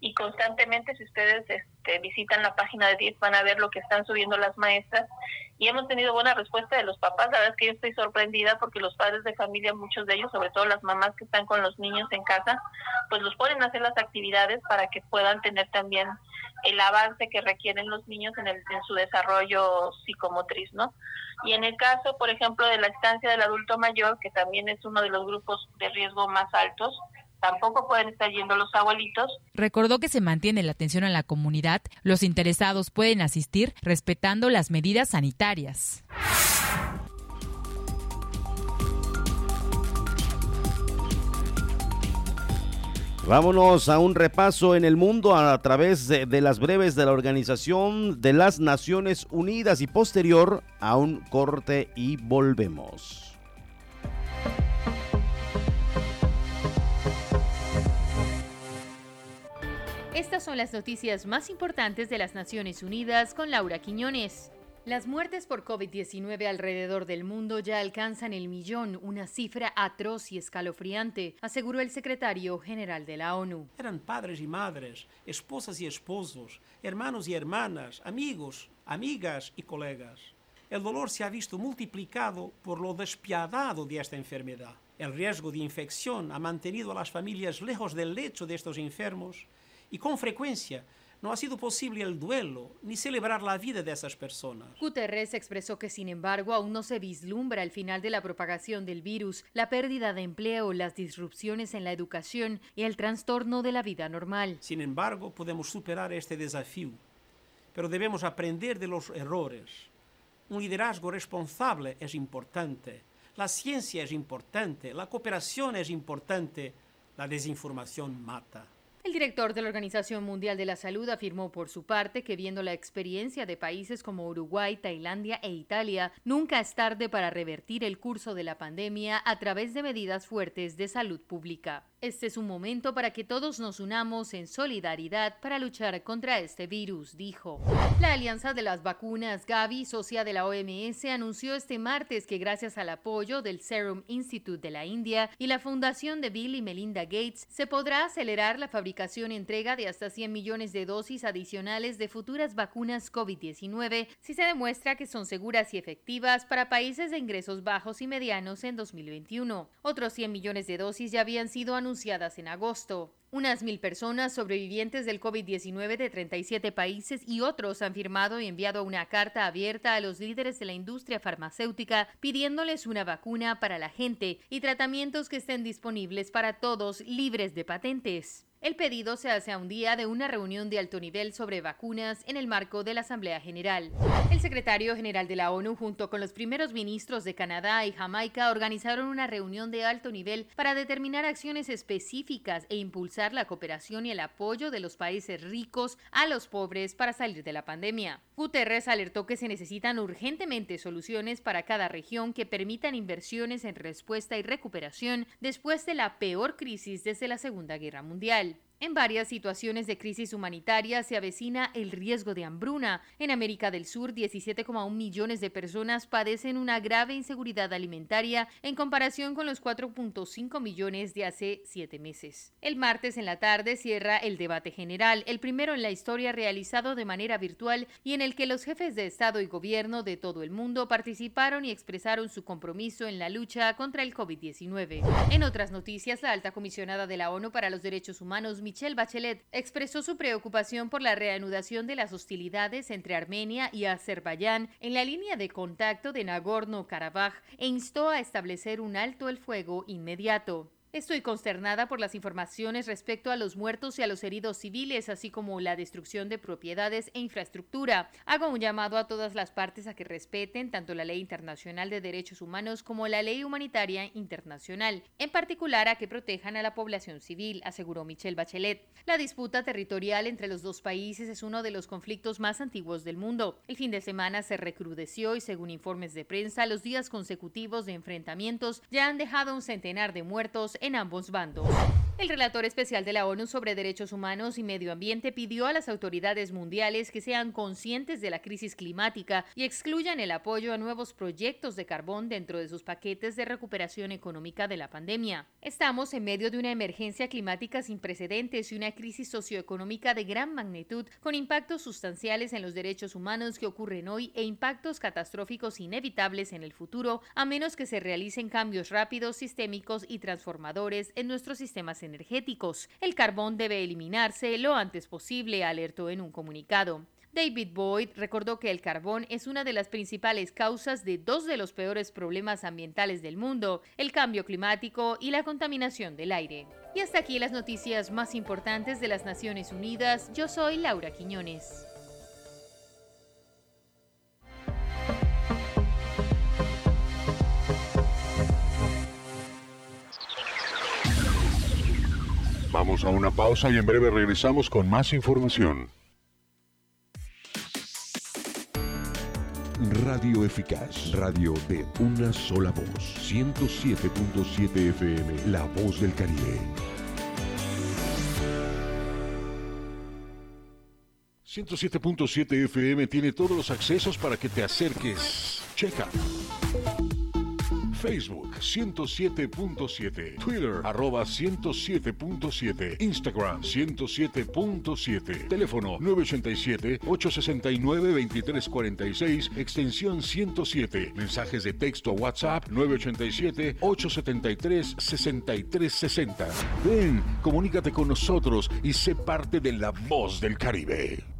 y constantemente si ustedes este, visitan la página de DIF van a ver lo que están subiendo las maestras y hemos tenido buena respuesta de los papás, la verdad es que yo estoy sorprendida porque los padres de familia, muchos de ellos, sobre todo las mamás que están con los niños en casa, pues los ponen a hacer las actividades para que puedan tener también el avance que requieren los niños en, el, en su desarrollo psicomotriz, ¿no? Y en el caso, por ejemplo, de la estancia del adulto mayor, que también es uno de los grupos de riesgo más altos, tampoco pueden estar yendo los abuelitos. Recordó que se mantiene la atención a la comunidad. Los interesados pueden asistir respetando las medidas sanitarias. Vámonos a un repaso en el mundo a través de, de, las breves de la Organización de las Naciones Unidas y posterior a un corte y volvemos. Estas son las noticias más importantes de las Naciones Unidas con Laura Quiñones. Las muertes por COVID-19 alrededor del mundo ya alcanzan el millón, una cifra atroz y escalofriante, aseguró el secretario general de la ONU. Eran padres y madres, esposas y esposos, hermanos y hermanas, amigos, amigas y colegas. El dolor se ha visto multiplicado por lo despiadado de esta enfermedad. El riesgo de infección ha mantenido a las familias lejos del lecho de estos enfermos y con frecuencia no ha sido posible el duelo ni celebrar la vida de esas personas. Guterres expresó que, sin embargo, aún no se vislumbra el final de la propagación del virus, la pérdida de empleo, las disrupciones en la educación y el trastorno de la vida normal. Sin embargo, podemos superar este desafío, pero debemos aprender de los errores. Un liderazgo responsable es importante, la ciencia es importante, la cooperación es importante, la desinformación mata. El director de la Organización Mundial de la Salud afirmó por su parte que viendo la experiencia de países como Uruguay, Tailandia e Italia, nunca es tarde para revertir el curso de la pandemia a través de medidas fuertes de salud pública. Este es un momento para que todos nos unamos en solidaridad para luchar contra este virus, dijo. La Alianza de las Vacunas Gavi, socia de la OMS, anunció este martes que gracias al apoyo del Serum Institute de la India y la Fundación de Bill y Melinda Gates, se podrá acelerar la fabricación y entrega de hasta 100 millones de dosis adicionales de futuras vacunas COVID-19 si se demuestra que son seguras y efectivas para países de ingresos bajos y medianos en 2021. Otros 100 millones de dosis ya habían sido anunciados en agosto. Unas mil personas sobrevivientes del COVID-19 de 37 países y otros han firmado y enviado una carta abierta a los líderes de la industria farmacéutica pidiéndoles una vacuna para la gente y tratamientos que estén disponibles para todos libres de patentes. El pedido se hace a un día de una reunión de alto nivel sobre vacunas en el marco de la Asamblea General. El secretario general de la ONU junto con los primeros ministros de Canadá y Jamaica organizaron una reunión de alto nivel para determinar acciones específicas e impulsar la cooperación y el apoyo de los países ricos a los pobres para salir de la pandemia. Guterres alertó que se necesitan urgentemente soluciones para cada región que permitan inversiones en respuesta y recuperación después de la peor crisis desde la Segunda Guerra Mundial. En varias situaciones de crisis humanitaria se avecina el riesgo de hambruna. En América del Sur, 17,1 millones de personas padecen una grave inseguridad alimentaria en comparación con los 4.5 millones de hace siete meses. El martes en la tarde cierra el debate general, el primero en la historia realizado de manera virtual y en el que los jefes de Estado y Gobierno de todo el mundo participaron y expresaron su compromiso en la lucha contra el COVID-19. En otras noticias, la alta comisionada de la ONU para los Derechos Humanos, Michelle Bachelet expresó su preocupación por la reanudación de las hostilidades entre Armenia y Azerbaiyán en la línea de contacto de Nagorno-Karabaj e instó a establecer un alto el fuego inmediato. Estoy consternada por las informaciones respecto a los muertos y a los heridos civiles, así como la destrucción de propiedades e infraestructura. Hago un llamado a todas las partes a que respeten tanto la ley internacional de derechos humanos como la ley humanitaria internacional, en particular a que protejan a la población civil, aseguró Michelle Bachelet. La disputa territorial entre los dos países es uno de los conflictos más antiguos del mundo. El fin de semana se recrudeció y según informes de prensa, los días consecutivos de enfrentamientos ya han dejado un centenar de muertos en ambos bandos. El relator especial de la ONU sobre Derechos Humanos y Medio Ambiente pidió a las autoridades mundiales que sean conscientes de la crisis climática y excluyan el apoyo a nuevos proyectos de carbón dentro de sus paquetes de recuperación económica de la pandemia. Estamos en medio de una emergencia climática sin precedentes y una crisis socioeconómica de gran magnitud, con impactos sustanciales en los derechos humanos que ocurren hoy e impactos catastróficos inevitables en el futuro, a menos que se realicen cambios rápidos, sistémicos y transformadores en nuestros sistemas energéticos. El carbón debe eliminarse lo antes posible, alertó en un comunicado. David Boyd recordó que el carbón es una de las principales causas de dos de los peores problemas ambientales del mundo, el cambio climático y la contaminación del aire. Y hasta aquí las noticias más importantes de las Naciones Unidas. Yo soy Laura Quiñones. Vamos a una pausa y en breve regresamos con más información. Radio Eficaz, radio de una sola voz, 107.7 FM, La Voz del Caribe. 107.7 FM tiene todos los accesos para que te acerques. Checa. Facebook 107.7, Twitter arroba 107.7, Instagram 107.7, teléfono 987-869-2346, extensión 107, mensajes de texto a WhatsApp 987-873-6360. Ven, comunícate con nosotros y sé parte de la voz del Caribe.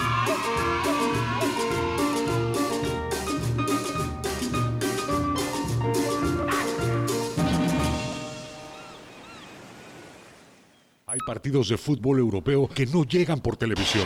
Hay partidos de fútbol europeo que no llegan por televisión.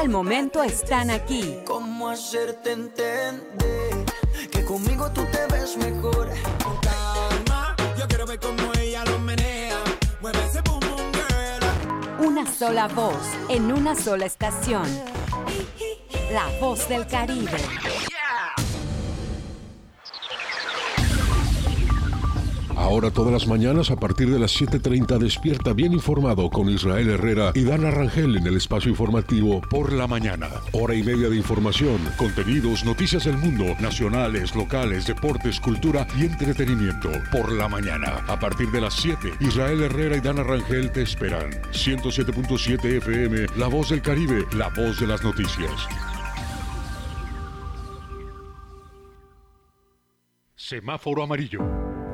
Del momento están aquí. ¿Cómo hacerte entender que conmigo tú te ves mejor? Con calma, yo quiero ver cómo ella lo menea. Mueve ese boom boom girl. Una sola voz, en una sola estación. La voz del Caribe. Ahora todas las mañanas a partir de las 7.30 despierta bien informado con Israel Herrera y Dana Rangel en el espacio informativo por la mañana. Hora y media de información, contenidos, noticias del mundo, nacionales, locales, deportes, cultura y entretenimiento por la mañana. A partir de las 7, Israel Herrera y Dana Rangel te esperan. 107.7 FM, La Voz del Caribe, la voz de las noticias. Semáforo amarillo.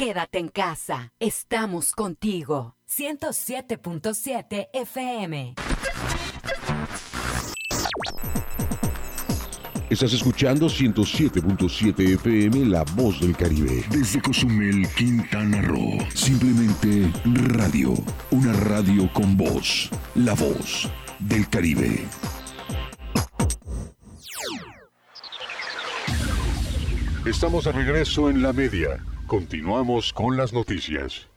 Quédate en casa. Estamos contigo. 107.7 FM. Estás escuchando 107.7 FM La Voz del Caribe. Desde Cozumel, Quintana Roo. Simplemente radio. Una radio con voz. La Voz del Caribe. Estamos de regreso en la media. Continuamos con las noticias.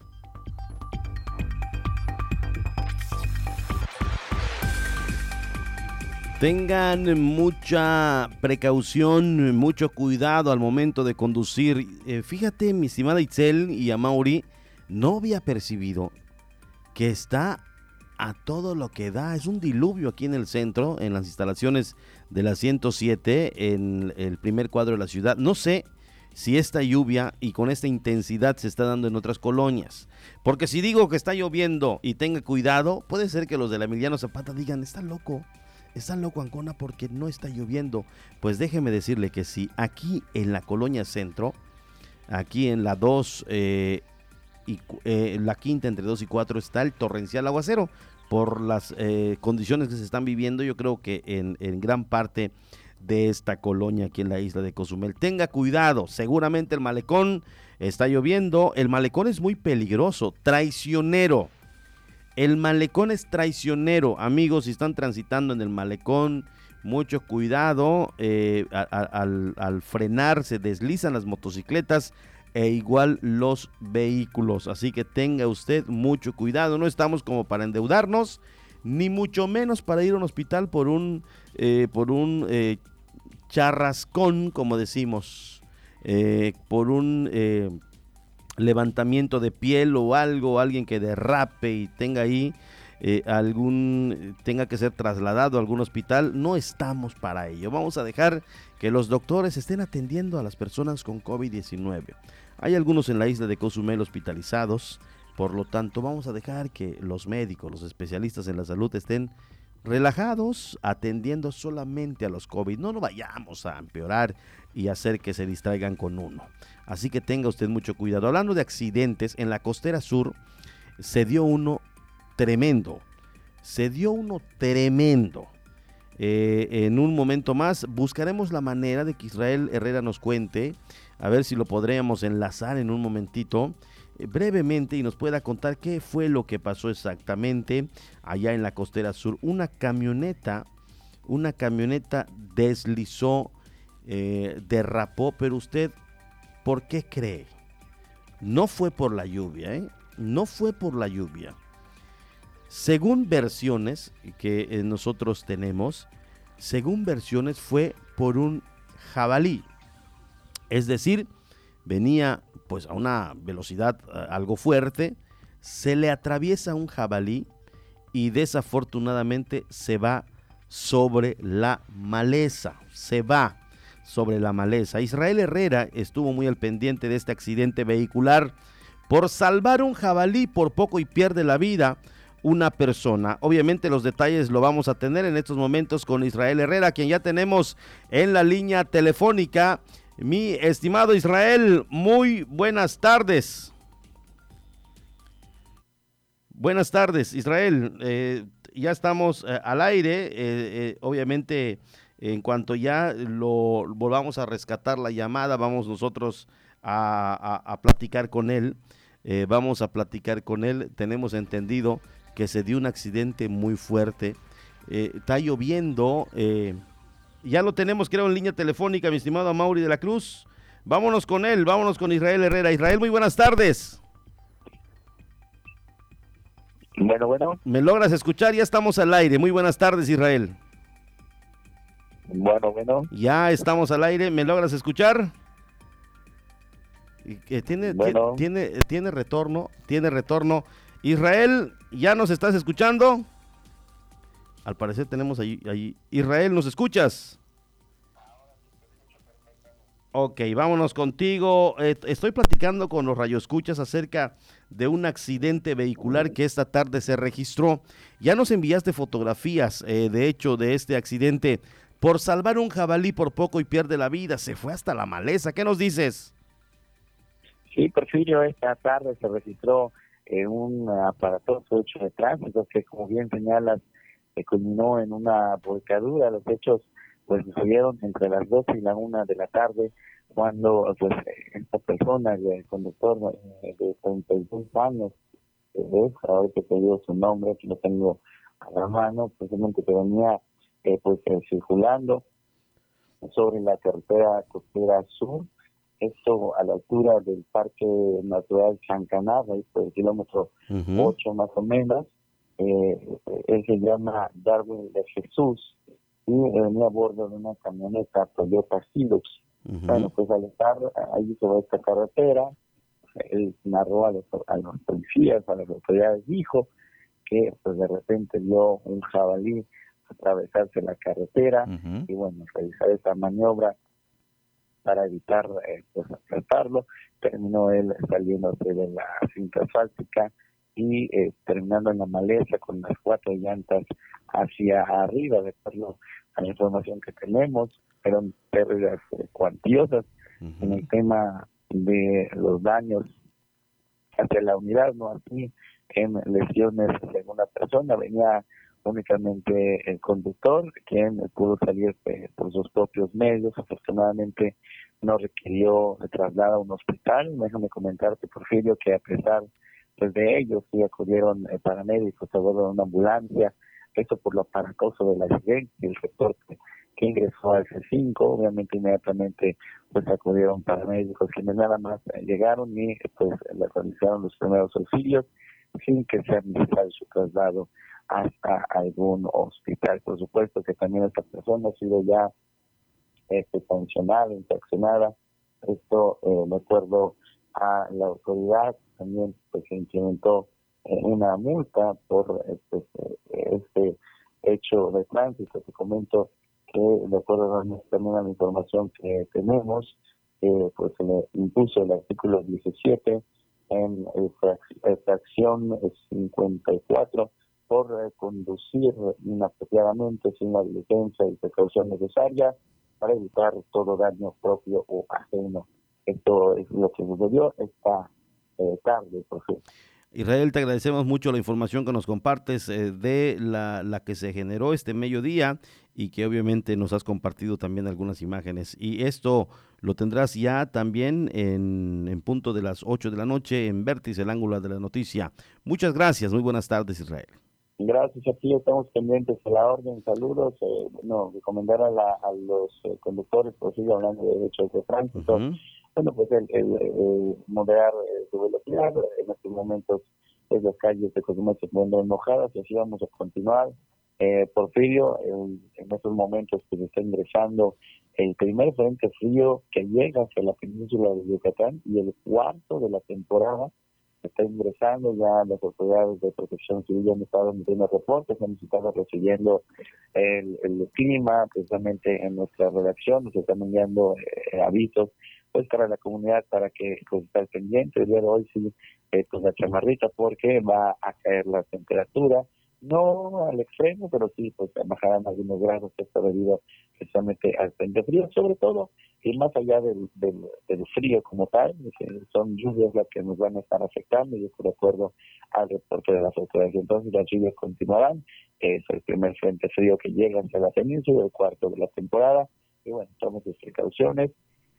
Tengan mucha precaución, mucho cuidado al momento de conducir. Eh, fíjate, mi estimada Itzel y a Mauri, no había percibido que está a todo lo que da. Es un diluvio aquí en el centro, en las instalaciones de la 107, en el primer cuadro de la ciudad. No sé si esta lluvia y con esta intensidad se está dando en otras colonias. Porque si digo que está lloviendo y tenga cuidado, puede ser que los de la Emiliano Zapata digan, está loco, está loco Ancona porque no está lloviendo. Pues déjeme decirle que si aquí en la colonia centro, aquí en la 2 eh, y eh, la quinta entre 2 y 4 está el torrencial aguacero. Por las eh, condiciones que se están viviendo, yo creo que en, en gran parte de esta colonia aquí en la isla de Cozumel. Tenga cuidado, seguramente el malecón está lloviendo, el malecón es muy peligroso, traicionero. El malecón es traicionero, amigos, si están transitando en el malecón, mucho cuidado, eh, al, frenar se deslizan las motocicletas e igual los vehículos, así que tenga usted mucho cuidado, no estamos como para endeudarnos, ni mucho menos para ir a un hospital por un, eh, por un eh, charrascón, como decimos, eh, por un eh, levantamiento de piel o algo, alguien que derrape y tenga ahí eh, algún, tenga que ser trasladado a algún hospital, no estamos para ello. Vamos a dejar que los doctores estén atendiendo a las personas con COVID-19. Hay algunos en la isla de Cozumel hospitalizados, por lo tanto vamos a dejar que los médicos, los especialistas en la salud estén relajados, atendiendo solamente a los COVID. No nos vayamos a empeorar y hacer que se distraigan con uno. Así que tenga usted mucho cuidado. Hablando de accidentes, en la costera sur se dio uno tremendo. Se dio uno tremendo. Eh, en un momento más buscaremos la manera de que Israel Herrera nos cuente, a ver si lo podríamos enlazar en un momentito brevemente y nos pueda contar qué fue lo que pasó exactamente allá en la costera sur. Una camioneta, una camioneta deslizó, eh, derrapó, pero usted, ¿por qué cree? No fue por la lluvia, ¿eh? No fue por la lluvia. Según versiones que eh, nosotros tenemos, según versiones fue por un jabalí. Es decir, venía pues a una velocidad algo fuerte, se le atraviesa un jabalí y desafortunadamente se va sobre la maleza, se va sobre la maleza. Israel Herrera estuvo muy al pendiente de este accidente vehicular por salvar un jabalí por poco y pierde la vida una persona. Obviamente los detalles lo vamos a tener en estos momentos con Israel Herrera, quien ya tenemos en la línea telefónica. Mi estimado Israel, muy buenas tardes. Buenas tardes, Israel. Eh, ya estamos eh, al aire. Eh, obviamente, en cuanto ya lo volvamos a rescatar la llamada, vamos nosotros a, platicar con él. Vamos a platicar con él. Tenemos entendido que se dio un accidente muy fuerte. Está lloviendo. Eh, ya lo tenemos, creo, en línea telefónica, mi estimado Mauri de la Cruz. Vámonos con él, vámonos con Israel Herrera. Israel, muy buenas tardes. Bueno, bueno. ¿Me logras escuchar? Ya estamos al aire. Muy buenas tardes, Israel. Bueno, bueno. Ya estamos al aire. ¿Me logras escuchar? Que tiene, Bueno. tiene, tiene, tiene retorno, tiene retorno. Israel, ¿ya nos estás escuchando? Al parecer tenemos ahí, ahí. Israel, ¿nos escuchas? Ok, vámonos contigo. Eh, estoy platicando con los radioescuchas acerca de un accidente vehicular que esta tarde se registró. Ya nos enviaste fotografías, eh, de hecho, de este accidente. Por salvar un jabalí por poco y pierde la vida, se fue hasta la maleza. ¿Qué nos dices? Sí, Porfirio, esta tarde se registró eh, un aparatoso hecho de tránsito que, como bien señalas, eh, culminó en una volcadura. Los hechos pues sucedieron entre las 12 y la 1 de la tarde cuando pues esta persona, el conductor eh, de 32 años, que es, ahora que te digo su nombre, que lo tengo a la mano, precisamente que venía eh, pues eh, circulando sobre la carretera costera sur, esto a la altura del Parque Natural Chancanada, ahí por el kilómetro 8 más o menos. Eh, él se llama Darwin de Jesús y venía a bordo de una camioneta Toyota Hilux. Bueno, pues al estar ahí sobre esta carretera, él narró a los, a los policías, a las autoridades, dijo que pues de repente vio un jabalí atravesarse la carretera y bueno, realizar esta maniobra para evitar eh, pues asaltarlo, terminó él saliéndose de la cinta asfáltica y eh, terminando en la maleza con las cuatro llantas hacia arriba, de acuerdo a la información que tenemos, fueron pérdidas eh, cuantiosas en el tema de los daños hacia la unidad, no así en lesiones de una persona, venía únicamente el conductor, quien pudo salir eh, por sus propios medios, afortunadamente no requirió de traslado a un hospital. Déjame comentarte, Porfirio, que a pesar pues, de ellos, sí acudieron eh, paramédicos bordo de una ambulancia, esto por lo aparatoso del accidente y el reporte que ingresó al C5, obviamente inmediatamente pues acudieron paramédicos quienes nada más llegaron y pues le realizaron los primeros auxilios sin que sea necesario su traslado hasta algún hospital. Por supuesto que también esta persona ha sido ya este, sancionada, infraccionada. Esto, eh, de acuerdo a la autoridad, también pues, se implementó eh, una multa por este, este hecho de tránsito. Te comento que, de acuerdo a, la información que tenemos, eh, pues se le impuso el artículo 17 en fracción 54 por eh, conducir inapropiadamente sin la diligencia y precaución necesaria para evitar todo daño propio o ajeno. Esto es lo que sucedió esta eh, tarde, por ejemplo. Israel, te agradecemos mucho la información que nos compartes eh, de la, la, que se generó este mediodía y que obviamente nos has compartido también algunas imágenes. Y esto lo tendrás ya también en, en punto de las 8 de la noche en Vértice, el ángulo de la noticia. Muchas gracias, muy buenas tardes Israel. Gracias a ti, estamos pendientes de la orden. Saludos. Eh, bueno, recomendar a, la, a los eh, conductores, por sigue hablando de derechos de tránsito. Uh -huh. Bueno, pues el, el, el moderar eh, su velocidad. En estos momentos, pues, las calles de Cozumel se encuentran mojadas y así vamos a continuar. Eh, Porfirio, en, en estos momentos pues está ingresando el primer frente frío que llega hacia la península de Yucatán y el cuarto de la temporada está ingresando, ya las autoridades de protección civil han estado emitiendo reportes, han estado recibiendo el, el, clima precisamente en nuestra redacción, nos están enviando eh, avisos pues para la comunidad para que pues estar pendiente, el día de hoy sí, eh, pues la chamarrita porque va a caer la temperatura, no al extremo, pero sí, pues bajarán algunos grados, esto debido precisamente al frente frío, sobre todo, y más allá del, del, frío como tal, son lluvias las que nos van a estar afectando, y esto de acuerdo al reporte de las autoridades. Entonces las lluvias continuarán, es el primer frente frío que llega hacia la península, el cuarto de la temporada, y bueno, tomemos sus precauciones,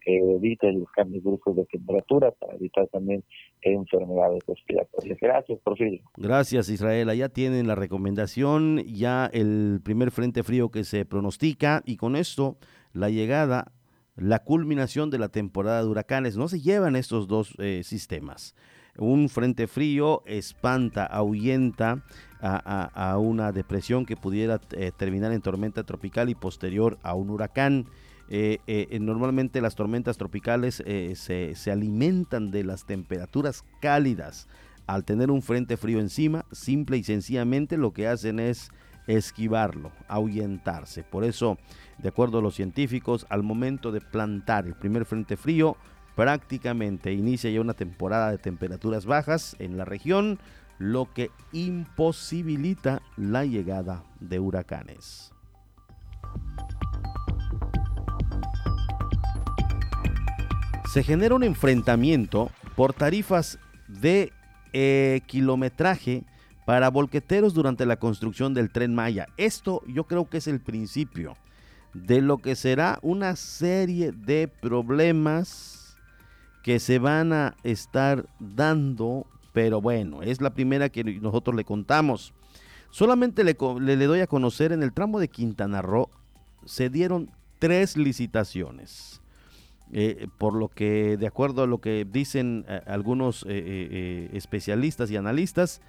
que evite los cambios bruscos de temperatura, para evitar también enfermedades respiratorias. Gracias, Porfirio. Gracias, Israel. Ya tienen la recomendación, ya el primer frente frío que se pronostica y con esto la llegada, la culminación de la temporada de huracanes. No se llevan estos dos eh, sistemas. Un frente frío espanta, ahuyenta a, una depresión que pudiera eh, terminar en tormenta tropical y posterior a un huracán. Eh, eh, normalmente las tormentas tropicales se, se, alimentan de las temperaturas cálidas. Al tener un frente frío encima, simple y sencillamente lo que hacen es esquivarlo, ahuyentarse. Por eso, de acuerdo a los científicos, al momento de plantar el primer frente frío, prácticamente inicia ya una temporada de temperaturas bajas en la región, lo que imposibilita la llegada de huracanes. Se genera un enfrentamiento por tarifas de eh, kilometraje para volqueteros durante la construcción del tren Maya. Esto yo creo que es el principio de lo que será una serie de problemas que se van a estar dando, pero bueno, es la primera que nosotros le contamos. Solamente le, le, doy a conocer en el tramo de Quintana Roo se dieron tres licitaciones. Eh, por lo que, de acuerdo a lo que dicen eh, algunos eh, especialistas y analistas,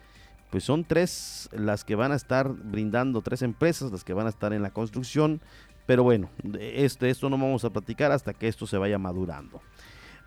pues son tres las que van a estar brindando, tres empresas las que van a estar en la construcción. Pero bueno, este, esto no vamos a platicar hasta que esto se vaya madurando.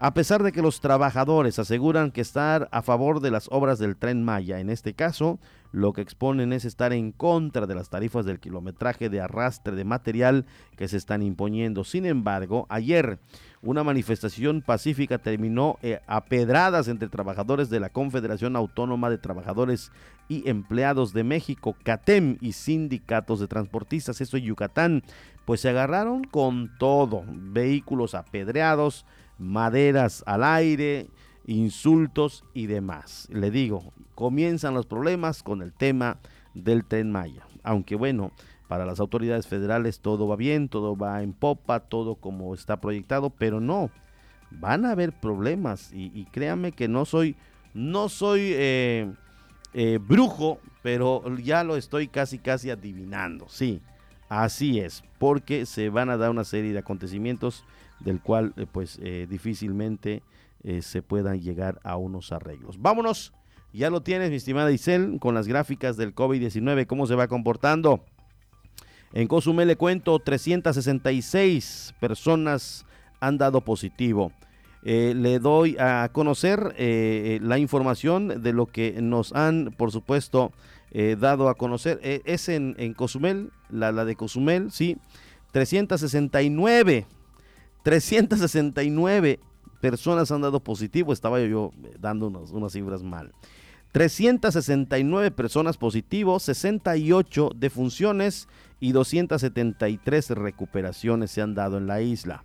A pesar de que los trabajadores aseguran que estar a favor de las obras del tren Maya, en este caso, lo que exponen es estar en contra de las tarifas del kilometraje de arrastre de material que se están imponiendo. Sin embargo, ayer una manifestación pacífica terminó eh, a pedradas entre trabajadores de la Confederación Autónoma de Trabajadores y Empleados de México, CATEM, y sindicatos de transportistas, eso en Yucatán, pues se agarraron con todo, vehículos apedreados, maderas al aire, insultos y demás. Le digo, comienzan los problemas con el tema del tren Maya. Aunque bueno, para las autoridades federales todo va bien, todo va en popa, todo como está proyectado, pero no, van a haber problemas y, créanme que no soy, no soy eh, eh, brujo, pero ya lo estoy casi casi adivinando, sí, así es, porque se van a dar una serie de acontecimientos del cual eh, pues difícilmente eh, se puedan llegar a unos arreglos. Vámonos, ya lo tienes mi estimada Isel con las gráficas del COVID-19, cómo se va comportando. En Cozumel le cuento, 366 personas han dado positivo. le doy a conocer la información de lo que nos han, por supuesto, dado a conocer. es en, en Cozumel, la, la de Cozumel, sí. 369 369 personas han dado positivo, estaba yo dando unas cifras mal. 369 personas positivos, 68 defunciones y 273 recuperaciones se han dado en la isla.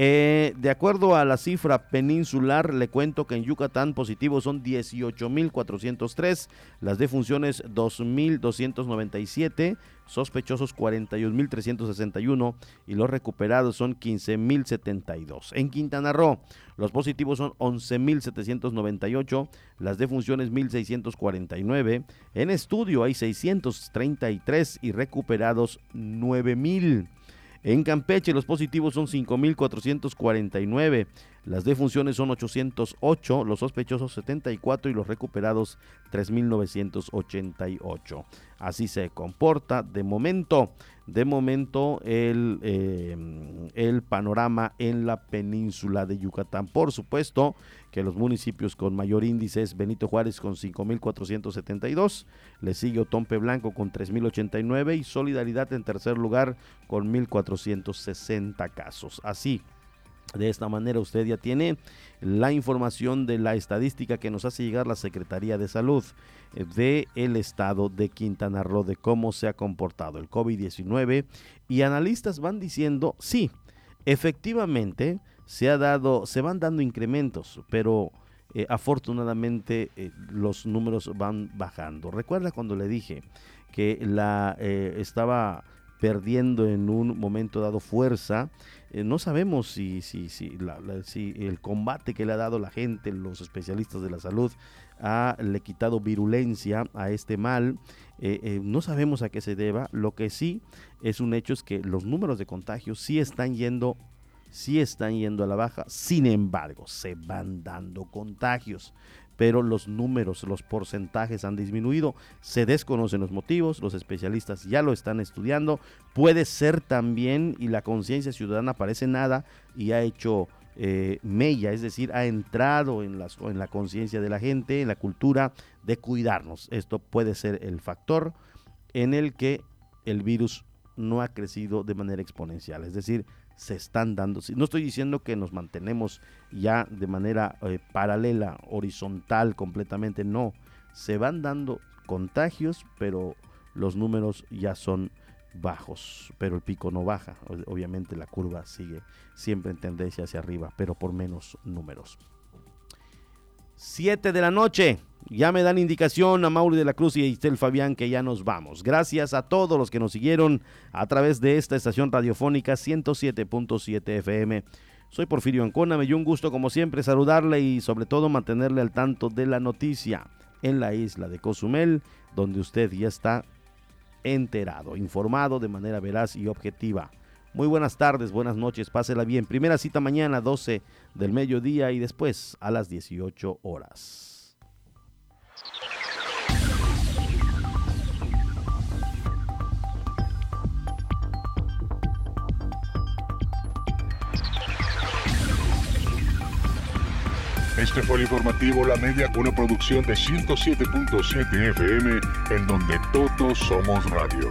Eh, de acuerdo a la cifra peninsular, le cuento que en Yucatán positivos son 18.403, las defunciones 2.297, sospechosos 41.361 y los recuperados son 15.072. En Quintana Roo, los positivos son 11.798, las defunciones 1.649, en estudio hay 633 y recuperados 9.000. En Campeche los positivos son 5.449, las defunciones son 808, los sospechosos 74 y los recuperados 3.988. Así se comporta de momento, de momento el, eh, el panorama en la península de Yucatán. Por supuesto que los municipios con mayor índice Benito Juárez con 5.472, le sigue Otompe Blanco con 3.089 y Solidaridad en tercer lugar con 1.460 casos. Así de esta manera usted ya tiene la información de la estadística que nos hace llegar la Secretaría de Salud de el estado de Quintana Roo de cómo se ha comportado el COVID-19 y analistas van diciendo, sí, efectivamente se ha dado se van dando incrementos, pero eh, afortunadamente eh, los números van bajando. Recuerda cuando le dije que la eh, estaba perdiendo en un momento dado fuerza. Eh, no sabemos si, si, si, si, el combate que le ha dado la gente, los especialistas de la salud, ha le quitado virulencia a este mal. Eh, eh, no sabemos a qué se deba. Lo que sí es un hecho es que los números de contagios sí están yendo, sí están yendo a la baja. Sin embargo, se van dando contagios pero los números, los porcentajes han disminuido. Se desconocen los motivos, los especialistas ya lo están estudiando. Puede ser también, y la conciencia ciudadana parece nada y ha hecho eh, mella, es decir, ha entrado en, en la conciencia de la gente, en la cultura de cuidarnos. Esto puede ser el factor en el que el virus no ha crecido de manera exponencial. Es decir, se están dando. No estoy diciendo que nos mantenemos ya de manera eh, paralela, horizontal completamente, no. Se van dando contagios, pero los números ya son bajos, pero el pico no baja. Obviamente la curva sigue siempre en tendencia hacia arriba, pero por menos números. 7 de la noche. Ya me dan indicación a Mauri de la Cruz y a Istel Fabián que ya nos vamos. Gracias a todos los que nos siguieron a través de esta estación radiofónica 107.7 FM. Soy Porfirio Ancona, me dio un gusto como siempre saludarle y sobre todo mantenerle al tanto de la noticia en la isla de Cozumel, donde usted ya está enterado, informado de manera veraz y objetiva. Muy buenas tardes, buenas noches, pásela bien. Primera cita mañana 12 del mediodía y después a las 18 horas. Este fue el informativo La Media, una producción de 107.7 FM, en donde todos somos radio.